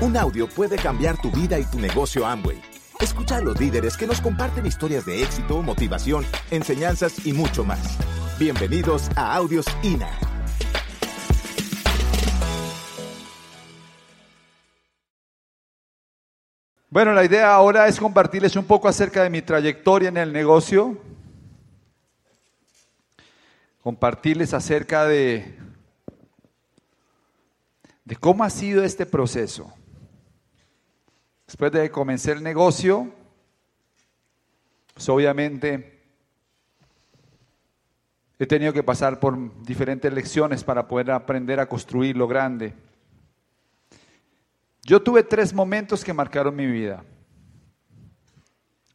Un audio puede cambiar tu vida y tu negocio Amway. Escucha a los líderes que nos comparten historias de éxito, motivación, enseñanzas y mucho más. Bienvenidos a Audios INA. Bueno, la idea ahora es compartirles un poco acerca de mi trayectoria en el negocio, compartirles acerca de, de cómo ha sido este proceso. Después de que comencé el negocio, pues obviamente he tenido que pasar por diferentes lecciones para poder aprender a construir lo grande. Yo tuve tres momentos que marcaron mi vida.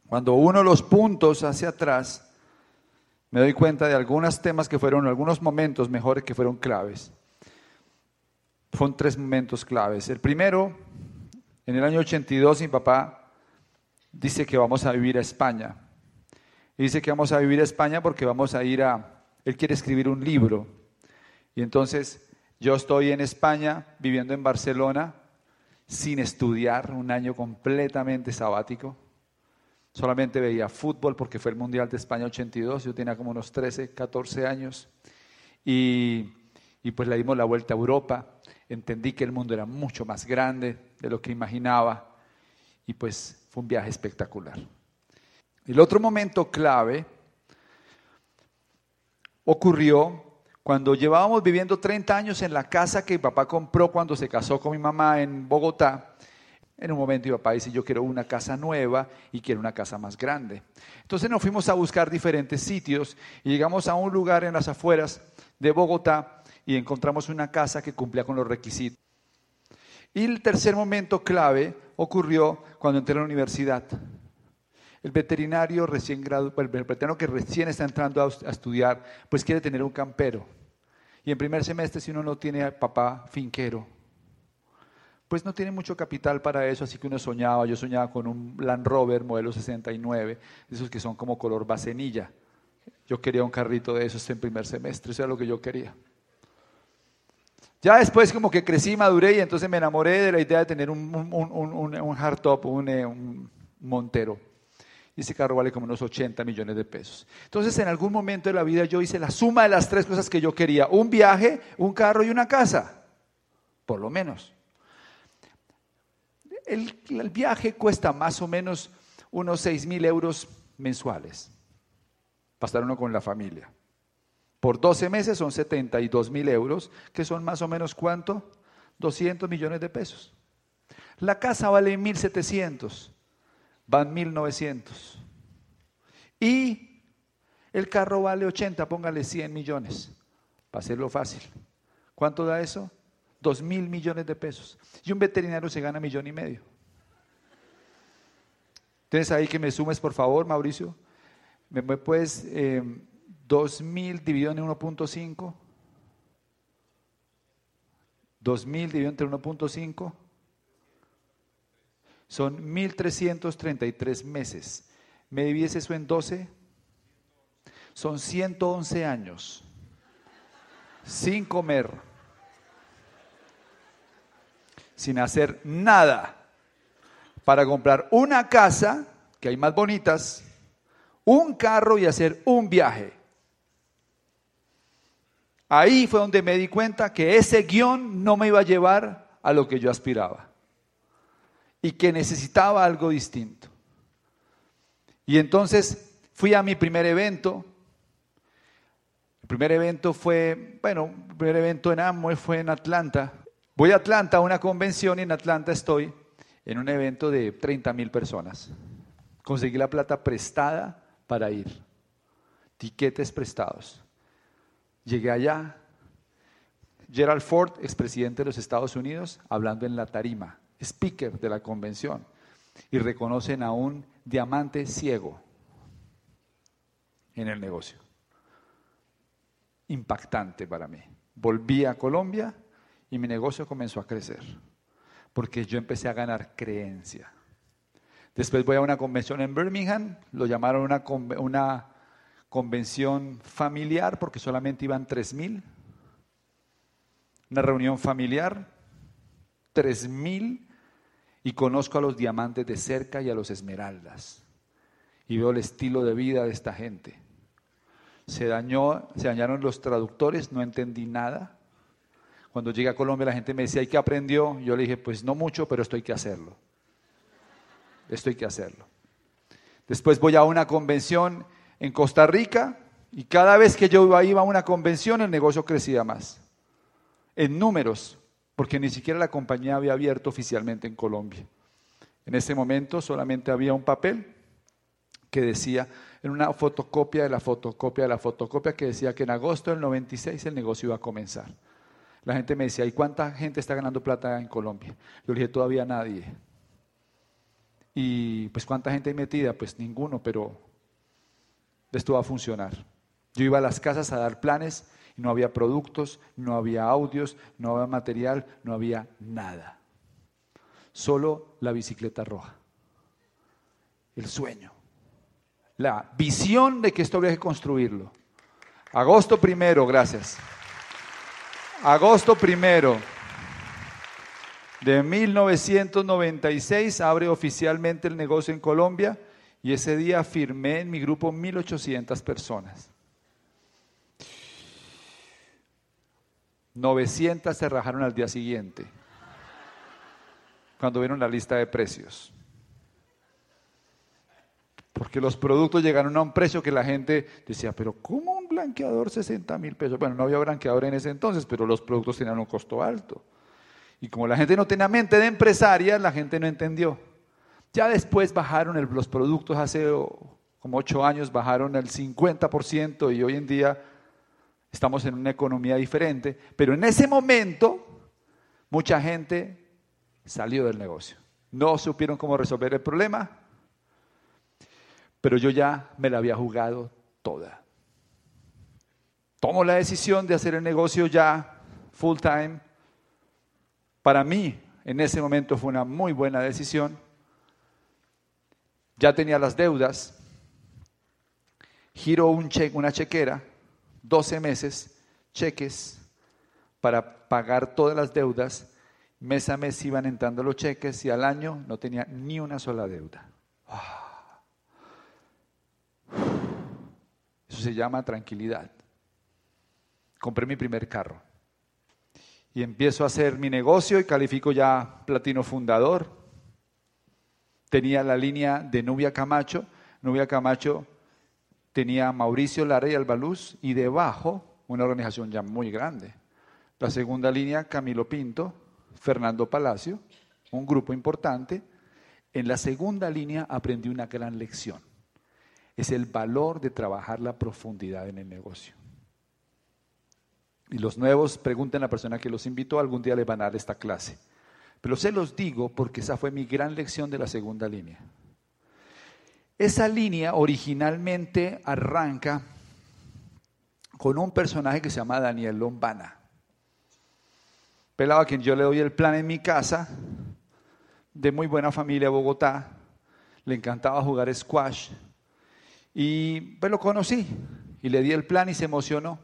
Cuando uno los puntos hacia atrás, me doy cuenta de algunos temas que fueron, algunos momentos mejores que fueron claves. Fueron tres momentos claves. El primero en el año 82 mi papá dice que vamos a vivir a España. Y dice que vamos a vivir a España porque vamos a ir a... Él quiere escribir un libro. Y entonces yo estoy en España, viviendo en Barcelona, sin estudiar, un año completamente sabático. Solamente veía fútbol porque fue el Mundial de España 82, yo tenía como unos 13, 14 años. Y, y pues le dimos la vuelta a Europa entendí que el mundo era mucho más grande de lo que imaginaba y pues fue un viaje espectacular. El otro momento clave ocurrió cuando llevábamos viviendo 30 años en la casa que mi papá compró cuando se casó con mi mamá en Bogotá. En un momento mi papá dice, yo quiero una casa nueva y quiero una casa más grande. Entonces nos fuimos a buscar diferentes sitios y llegamos a un lugar en las afueras de Bogotá y encontramos una casa que cumplía con los requisitos. Y el tercer momento clave ocurrió cuando entré a la universidad. El veterinario recién graduado, el veterinario que recién está entrando a, estudiar, pues quiere tener un campero. Y en primer semestre, si uno no tiene papá finquero, pues no tiene mucho capital para eso, así que uno soñaba, yo soñaba con un Land Rover modelo 69, esos que son como color bacenilla. Yo quería un carrito de esos en primer semestre, eso era lo que yo quería. Ya después como que crecí, maduré y entonces me enamoré de la idea de tener un, un, hardtop, eh, un, Montero. Y ese carro vale como unos 80 millones de pesos. Entonces en algún momento de la vida yo hice la suma de las tres cosas que yo quería. Un viaje, un carro y una casa. Por lo menos. El, el viaje cuesta más o menos unos 6 mil euros mensuales. Para estar uno con la familia. Por 12 meses son 72 mil euros, que son más o menos cuánto? 200 millones de pesos. La casa vale 1.700, van 1.900. Y el carro vale 80, póngale 100 millones, para hacerlo fácil. ¿Cuánto da eso? 2 mil millones de pesos. Y un veterinario se gana millón y medio. Tienes ahí que me sumes, por favor, Mauricio. ¿Me puedes eh, 2000 dividido en 1.5. 2000 dividido entre 1.5 son 1333 meses. ¿Me divides eso en 12? Son 111 años sin comer, sin hacer nada para comprar una casa, que hay más bonitas, un carro y hacer un viaje. Ahí fue donde me di cuenta que ese guion no me iba a llevar a lo que yo aspiraba y que necesitaba algo distinto. Y entonces fui a mi primer evento. El primer evento fue, bueno, el primer evento en Amway fue en Atlanta. Voy a Atlanta a una convención y en Atlanta estoy en un evento de 30 mil personas. Conseguí la plata prestada para ir. Tiquetes prestados. Llegué allá, Gerald Ford, expresidente de los Estados Unidos, hablando en la tarima, speaker de la convención, y reconocen a un diamante ciego en el negocio. Impactante para mí. Volví a Colombia y mi negocio comenzó a crecer, porque yo empecé a ganar creencia. Después voy a una convención en Birmingham, lo llamaron una, una convención familiar, porque solamente iban 3.000. Una reunión familiar, 3.000 y conozco a los diamantes de cerca y a los esmeraldas y veo el estilo de vida de esta gente. Se dañó, se dañaron los traductores, no entendí nada. Cuando llegué a Colombia la gente me decía, ¿y qué aprendió? Yo le dije, pues no mucho, pero esto hay que hacerlo. Esto hay que hacerlo. Después voy a una convención en Costa Rica y cada vez que yo iba a una convención el negocio crecía más. En números, porque ni siquiera la compañía había abierto oficialmente en Colombia. En ese momento solamente había un papel que decía, en una fotocopia de la fotocopia de la fotocopia, que decía que en agosto del 96 el negocio iba a comenzar. La gente me decía, ¿y cuánta gente está ganando plata en Colombia? Yo le dije, todavía nadie. Y pues cuánta gente hay metida, pues ninguno, pero esto va a funcionar. Yo iba a las casas a dar planes y no había productos, no había audios, no había material, no había nada. Solo la bicicleta roja. El sueño. La visión de que esto había que construirlo. Agosto primero, gracias. Agosto primero de 1996 abre oficialmente el negocio en Colombia y ese día firmé en mi grupo 1800 personas. 900 se rajaron al día siguiente cuando vieron la lista de precios. Porque los productos llegaron a un precio que la gente decía, pero ¿cómo un blanqueador 60 mil pesos? Bueno, no había blanqueador en ese entonces, pero los productos tenían un costo alto. Y como la gente no tenía mente de empresaria, la gente no entendió. Ya después bajaron los productos, hace como ocho años bajaron el 50% y hoy en día estamos en una economía diferente. Pero en ese momento mucha gente salió del negocio. No supieron cómo resolver el problema, pero yo ya me la había jugado toda. Tomo la decisión de hacer el negocio ya full time para mí, en ese momento fue una muy buena decisión. Ya tenía las deudas. Giro un una chequera, 12 meses, cheques para pagar todas las deudas. Mes a mes iban entrando los cheques y al año no tenía ni una sola deuda. Eso se llama tranquilidad. Compré mi primer carro y empiezo a hacer mi negocio y califico ya platino fundador. Tenía la línea de Nubia Camacho. Nubia Camacho tenía Mauricio Lara y Albaluz y debajo una organización ya muy grande. La segunda línea, Camilo Pinto, Fernando Palacio, un grupo importante. En la segunda línea aprendí una gran lección. Es el valor de trabajar la profundidad en el negocio. Y los nuevos pregunten a la persona que los invitó, algún día les van a dar esta clase. Pero se los digo porque esa fue mi gran lección de la segunda línea. Esa línea originalmente arranca con un personaje que se llama Daniel Lombana. Pelado a quien yo le doy el plan en mi casa, de muy buena familia Bogotá, le encantaba jugar squash y pues lo conocí y le di el plan y se emocionó.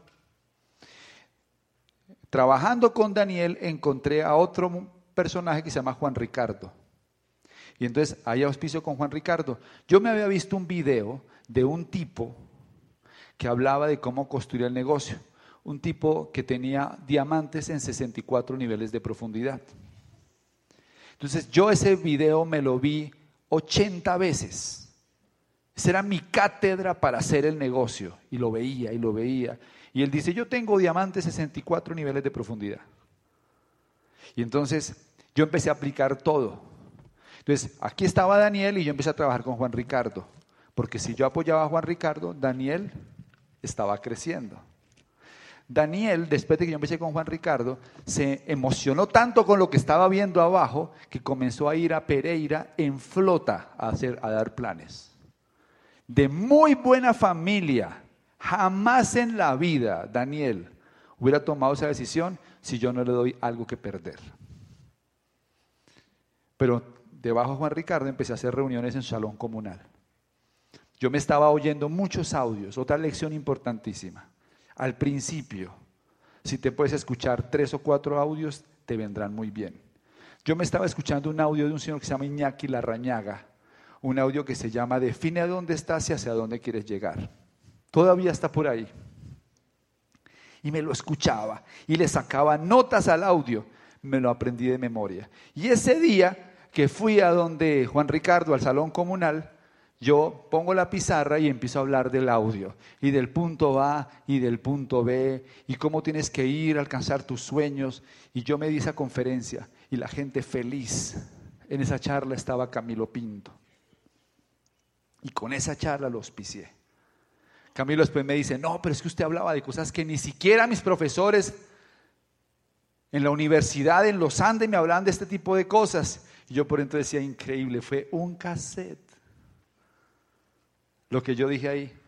Trabajando con Daniel encontré a otro personaje que se llama Juan Ricardo. Y entonces hay auspicio con Juan Ricardo. Yo me había visto un video de un tipo que hablaba de cómo construir el negocio. Un tipo que tenía diamantes en 64 niveles de profundidad. Entonces yo ese video me lo vi 80 veces. Esa era mi cátedra para hacer el negocio. Y lo veía y lo veía. Y él dice, yo tengo diamantes 64 niveles de profundidad. Y entonces yo empecé a aplicar todo. Entonces, aquí estaba Daniel y yo empecé a trabajar con Juan Ricardo. Porque si yo apoyaba a Juan Ricardo, Daniel estaba creciendo. Daniel, después de que yo empecé con Juan Ricardo, se emocionó tanto con lo que estaba viendo abajo que comenzó a ir a Pereira en flota a, hacer, a dar planes. De muy buena familia, Jamás en la vida Daniel hubiera tomado esa decisión si yo no le doy algo que perder. Pero debajo de Juan Ricardo empecé a hacer reuniones en salón comunal. Yo me estaba oyendo muchos audios, otra lección importantísima. Al principio, si te puedes escuchar tres o cuatro audios, te vendrán muy bien. Yo me estaba escuchando un audio de un señor que se llama Iñaki Larrañaga, un audio que se llama Define a dónde estás y hacia dónde quieres llegar. Todavía está por ahí. Y me lo escuchaba y le sacaba notas al audio. Me lo aprendí de memoria. Y ese día que fui a donde Juan Ricardo, al salón comunal, yo pongo la pizarra y empiezo a hablar del audio y del punto A y del punto B y cómo tienes que ir a alcanzar tus sueños. Y yo me di esa conferencia y la gente feliz. En esa charla estaba Camilo Pinto. Y con esa charla lo auspicié. Camilo después me dice, no, pero es que usted hablaba de cosas que ni siquiera mis profesores en la universidad, en los Andes, me hablaban de este tipo de cosas. Y yo por entonces decía, increíble, fue un cassette lo que yo dije ahí.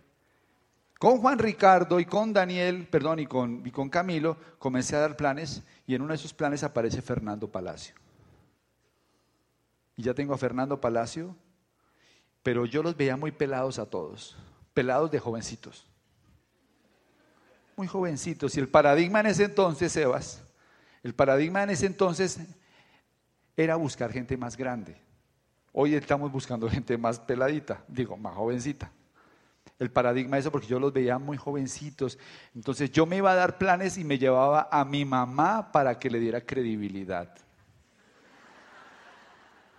Con Juan Ricardo y con Daniel, perdón, y con, y con Camilo, comencé a dar planes y en uno de esos planes aparece Fernando Palacio. Y ya tengo a Fernando Palacio, pero yo los veía muy pelados a todos, pelados de jovencitos. Muy jovencitos. Y el paradigma en ese entonces, Sebas, el paradigma en ese entonces era buscar gente más grande. Hoy estamos buscando gente más peladita, digo, más jovencita. El paradigma es eso porque yo los veía muy jovencitos. Entonces yo me iba a dar planes y me llevaba a mi mamá para que le diera credibilidad.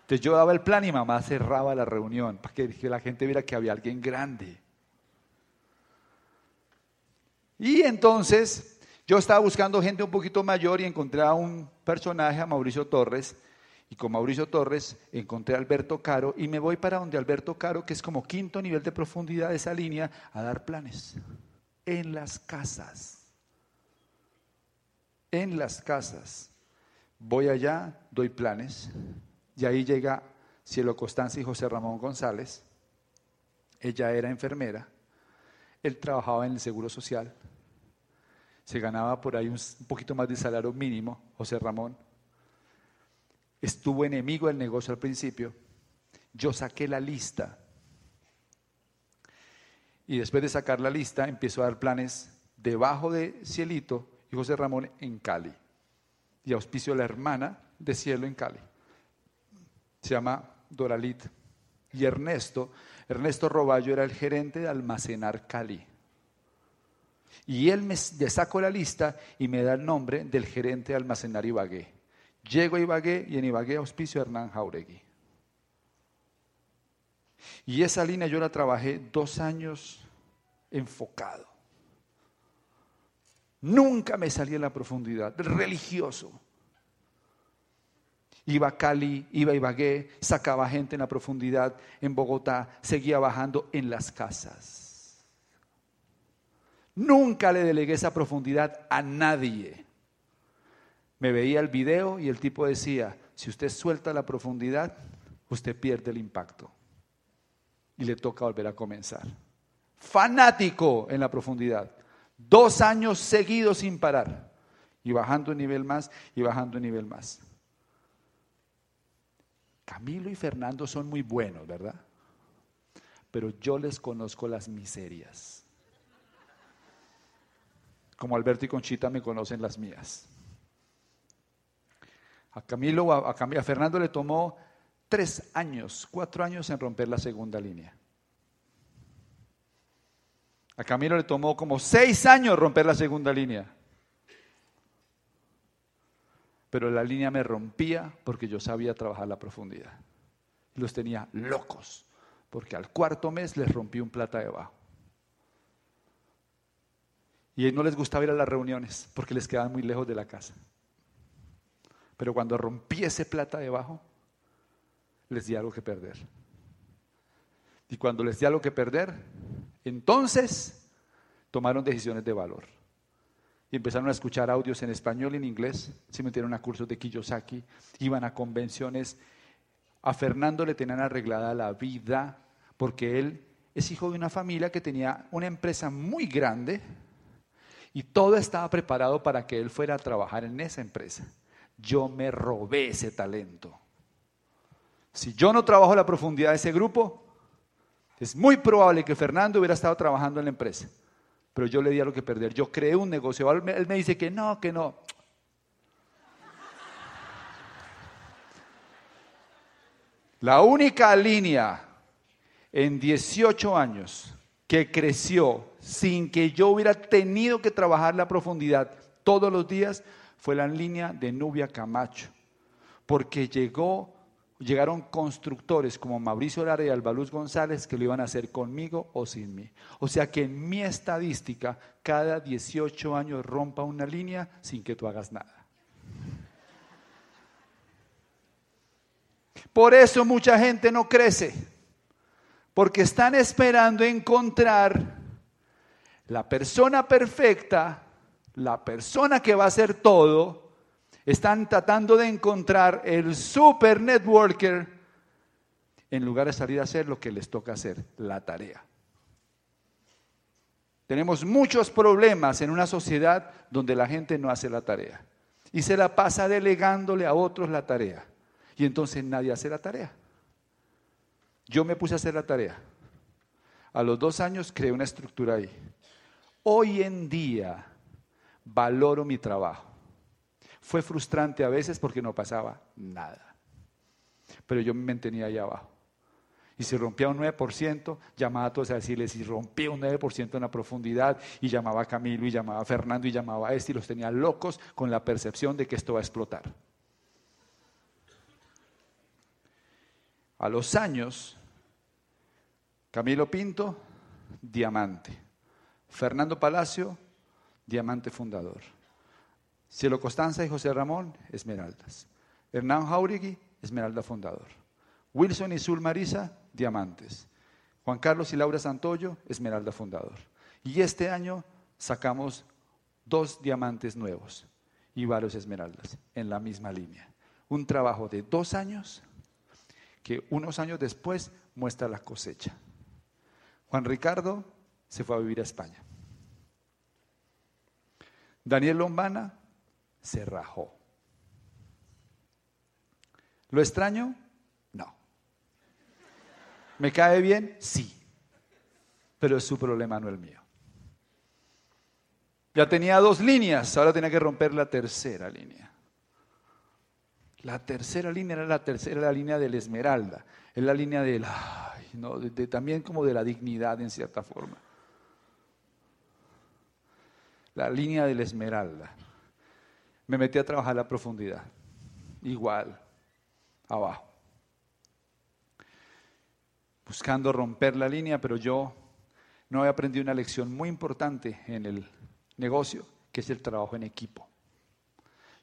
Entonces yo daba el plan y mamá cerraba la reunión para que la gente viera que había alguien grande. Y entonces yo estaba buscando gente un poquito mayor y encontré a un personaje, a Mauricio Torres, y con Mauricio Torres encontré a Alberto Caro y me voy para donde Alberto Caro, que es como quinto nivel de profundidad de esa línea, a dar planes. En las casas. En las casas. Voy allá, doy planes. Y ahí llega Cielo Constanza y José Ramón González. Ella era enfermera. Él trabajaba en el Seguro Social. Se ganaba por ahí un poquito más de salario mínimo, José Ramón estuvo enemigo del negocio al principio, yo saqué la lista. Y después de sacar la lista, empiezo a dar planes debajo de Cielito y José Ramón en Cali. Y auspicio a la hermana de Cielo en Cali. Se llama Doralit. Y Ernesto, Ernesto Roballo era el gerente de almacenar Cali. Y él me sacó la lista y me da el nombre del gerente de almacenar Ibagué. Llego a Ibagué y en Ibagué auspicio Hernán Jauregui. Y esa línea yo la trabajé dos años enfocado. Nunca me salí en la profundidad, religioso. Iba a Cali, iba a Ibagué, sacaba gente en la profundidad, en Bogotá, seguía bajando en las casas. Nunca le delegué esa profundidad a nadie me veía el video y el tipo decía, si usted suelta la profundidad, usted pierde el impacto. Y le toca volver a comenzar. Fanático en la profundidad. Dos años seguidos sin parar. Y bajando un nivel más y bajando un nivel más. Camilo y Fernando son muy buenos, ¿verdad? Pero yo les conozco las miserias. Como Alberto y Conchita me conocen las mías. A Camilo, a, a Fernando le tomó tres años, cuatro años en romper la segunda línea. A Camilo le tomó como seis años romper la segunda línea. Pero la línea me rompía porque yo sabía trabajar la profundidad. Los tenía locos, porque al cuarto mes les rompí un plata debajo. Y no les gustaba ir a las reuniones porque les quedaban muy lejos de la casa. Pero cuando rompí ese plata debajo, les di algo que perder. Y cuando les di algo que perder, entonces tomaron decisiones de valor. Empezaron a escuchar audios en español y en inglés, se metieron a cursos de Kiyosaki, iban a convenciones. A Fernando le tenían arreglada la vida porque él es hijo de una familia que tenía una empresa muy grande y todo estaba preparado para que él fuera a trabajar en esa empresa yo me robé ese talento. Si yo no trabajo la profundidad de ese grupo, es muy probable que Fernando hubiera estado trabajando en la empresa. Pero yo le di algo que perder. Yo creé un negocio. Él me dice que no, que no. La única línea en 18 años que creció sin que yo hubiera tenido que trabajar la profundidad todos los días fue la línea de Nubia Camacho, porque llegó, llegaron constructores como Mauricio Lara y Albaluz González que lo iban a hacer conmigo o sin mí. O sea que en mi estadística, cada 18 años rompa una línea sin que tú hagas nada. Por eso mucha gente no crece, porque están esperando encontrar la persona perfecta la persona que va a hacer todo, están tratando de encontrar el super networker en lugar de salir a hacer lo que les toca hacer, la tarea. Tenemos muchos problemas en una sociedad donde la gente no hace la tarea y se la pasa delegándole a otros la tarea y entonces nadie hace la tarea. Yo me puse a hacer la tarea. A los dos años creé una estructura ahí. Hoy en día valoro mi trabajo. Fue frustrante a veces porque no pasaba nada. Pero yo me mantenía ahí abajo. Y si rompía un 9%, llamaba a todos a decirles, si rompía un 9% en la profundidad, y llamaba a Camilo, y llamaba a Fernando, y llamaba a este, y los tenía locos con la percepción de que esto va a explotar. A los años, Camilo Pinto, diamante. Fernando Palacio, diamante fundador. Cielo Costanza y José Ramón, esmeraldas. Hernán Jauregui, esmeralda fundador. Wilson y Sul Marisa, diamantes. Juan Carlos y Laura Santoyo, esmeralda fundador. Y este año sacamos dos diamantes nuevos y varios esmeraldas en la misma línea. Un trabajo de dos años que unos años después muestra la cosecha. Juan Ricardo se fue a vivir a España. Daniel Lombana se rajó. ¿Lo extraño? No. ¿Me cae bien? Sí. Pero es su problema, no el mío. Ya tenía dos líneas, ahora tenía que romper la tercera línea. La tercera línea era la tercera la línea de la esmeralda, es la línea de la, también como de la dignidad en cierta forma la línea de la esmeralda. Me metí a trabajar la profundidad. Igual, abajo. Buscando romper la línea, pero yo no había aprendido una lección muy importante en el negocio, que es el trabajo en equipo.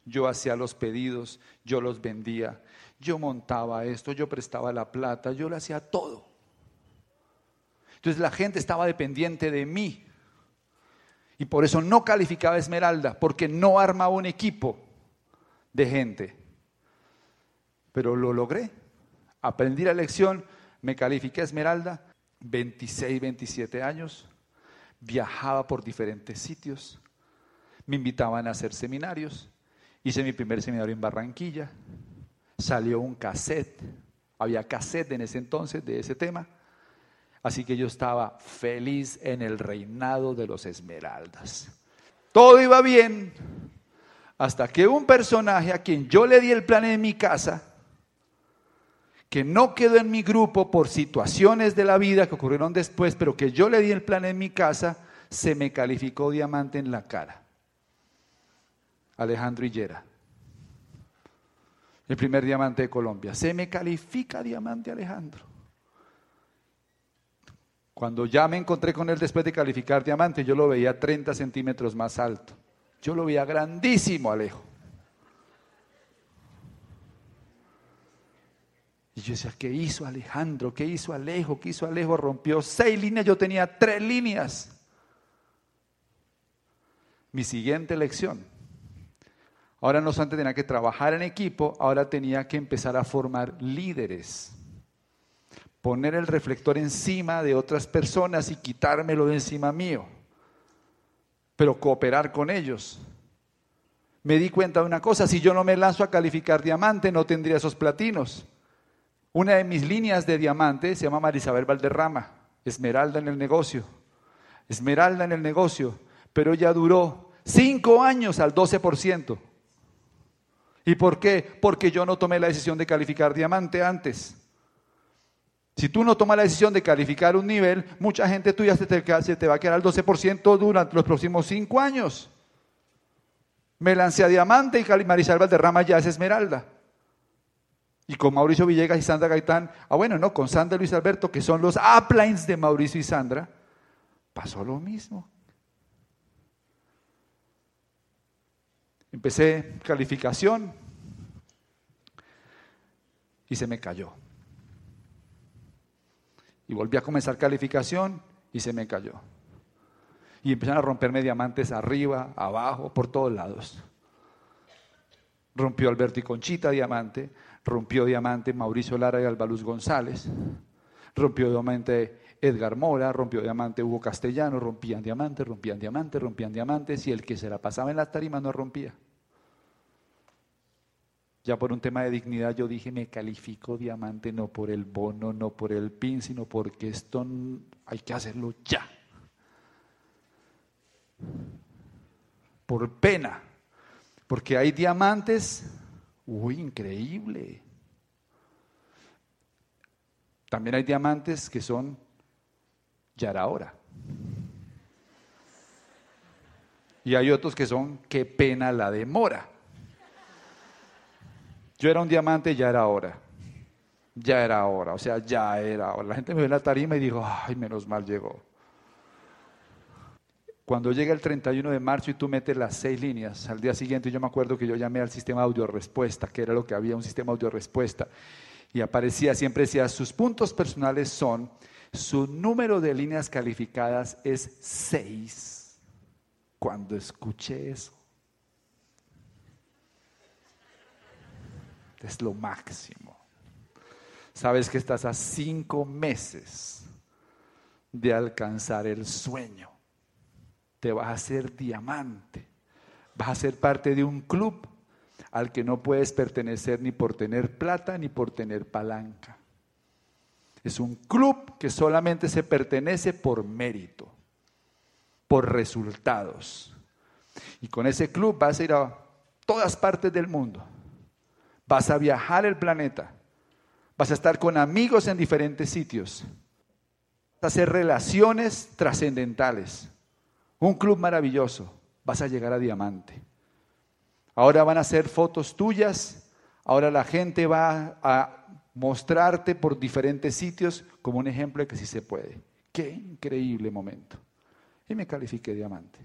Yo hacía los pedidos, yo los vendía, yo montaba esto, yo prestaba la plata, yo lo hacía todo. Entonces la gente estaba dependiente de mí y por eso no calificaba Esmeralda, porque no armaba un equipo de gente. Pero lo logré. Aprendí la lección, me califiqué Esmeralda, 26, 27 años, viajaba por diferentes sitios, me invitaban a hacer seminarios, hice mi primer seminario en Barranquilla, salió un cassette, había cassette en ese entonces de ese tema Así que yo estaba feliz en el reinado de los esmeraldas. Todo iba bien hasta que un personaje a quien yo le di el plan en mi casa, que no quedó en mi grupo por situaciones de la vida que ocurrieron después, pero que yo le di el plan en mi casa, se me calificó diamante en la cara. Alejandro Hillera, el primer diamante de Colombia. Se me califica diamante Alejandro. Cuando ya me encontré con él después de calificar diamante, yo lo veía 30 centímetros más alto. Yo lo veía grandísimo, Alejo. Y yo decía, ¿qué hizo Alejandro? ¿Qué hizo Alejo? ¿Qué hizo Alejo? Rompió seis líneas, yo tenía tres líneas. Mi siguiente lección. Ahora no solamente tenía que trabajar en equipo, ahora tenía que empezar a formar líderes poner el reflector encima de otras personas y quitármelo de encima mío, pero cooperar con ellos. Me di cuenta de una cosa, si yo no me lanzo a calificar diamante, no tendría esos platinos. Una de mis líneas de diamante se llama Marisabel Valderrama, Esmeralda en el negocio. Esmeralda en el negocio, pero ella duró cinco años al 12%. ¿Y por qué? Porque yo no tomé la decisión de calificar diamante antes. Si tú no tomas la decisión de calificar un nivel, mucha gente tuya se te, se te va a quedar al 12% durante los próximos cinco años. Me lancé a diamante y Marisol Valderrama ya es esmeralda. Y con Mauricio Villegas y Sandra Gaitán, ah bueno, no, con Sandra Luis Alberto, que son los uplines de Mauricio y Sandra, pasó lo mismo. Empecé calificación y se me cayó. Y volví a comenzar calificación y se me cayó. Y empezaron a romperme diamantes arriba, abajo, por todos lados. Rompió Alberto y Conchita diamante, rompió diamante Mauricio Lara y Albaluz González, rompió diamante Edgar Mora, rompió diamante Hugo Castellano, rompían diamantes, rompían diamantes, rompían diamantes, y el que se la pasaba en las tarimas no rompía. Ya por un tema de dignidad yo dije, me califico diamante no por el bono, no por el pin, sino porque esto hay que hacerlo ya. Por pena. Porque hay diamantes, uy, increíble. También hay diamantes que son ya hora. Y hay otros que son qué pena la demora. Yo era un diamante, ya era hora. Ya era hora, o sea, ya era hora. La gente me ve en la tarima y dijo, ay, menos mal llegó. Cuando llega el 31 de marzo y tú metes las seis líneas, al día siguiente yo me acuerdo que yo llamé al sistema audio respuesta, que era lo que había, un sistema audio respuesta, y aparecía, siempre decía, sus puntos personales son, su número de líneas calificadas es seis. Cuando escuché eso, es lo máximo. Sabes que estás a cinco meses de alcanzar el sueño. Te vas a hacer diamante. Vas a ser parte de un club al que no puedes pertenecer ni por tener plata ni por tener palanca. Es un club que solamente se pertenece por mérito, por resultados. Y con ese club vas a ir a todas partes del mundo vas a viajar el planeta, vas a estar con amigos en diferentes sitios, vas a hacer relaciones trascendentales, un club maravilloso, vas a llegar a diamante. Ahora van a hacer fotos tuyas, ahora la gente va a mostrarte por diferentes sitios como un ejemplo de que sí se puede. Qué increíble momento. Y me califiqué diamante.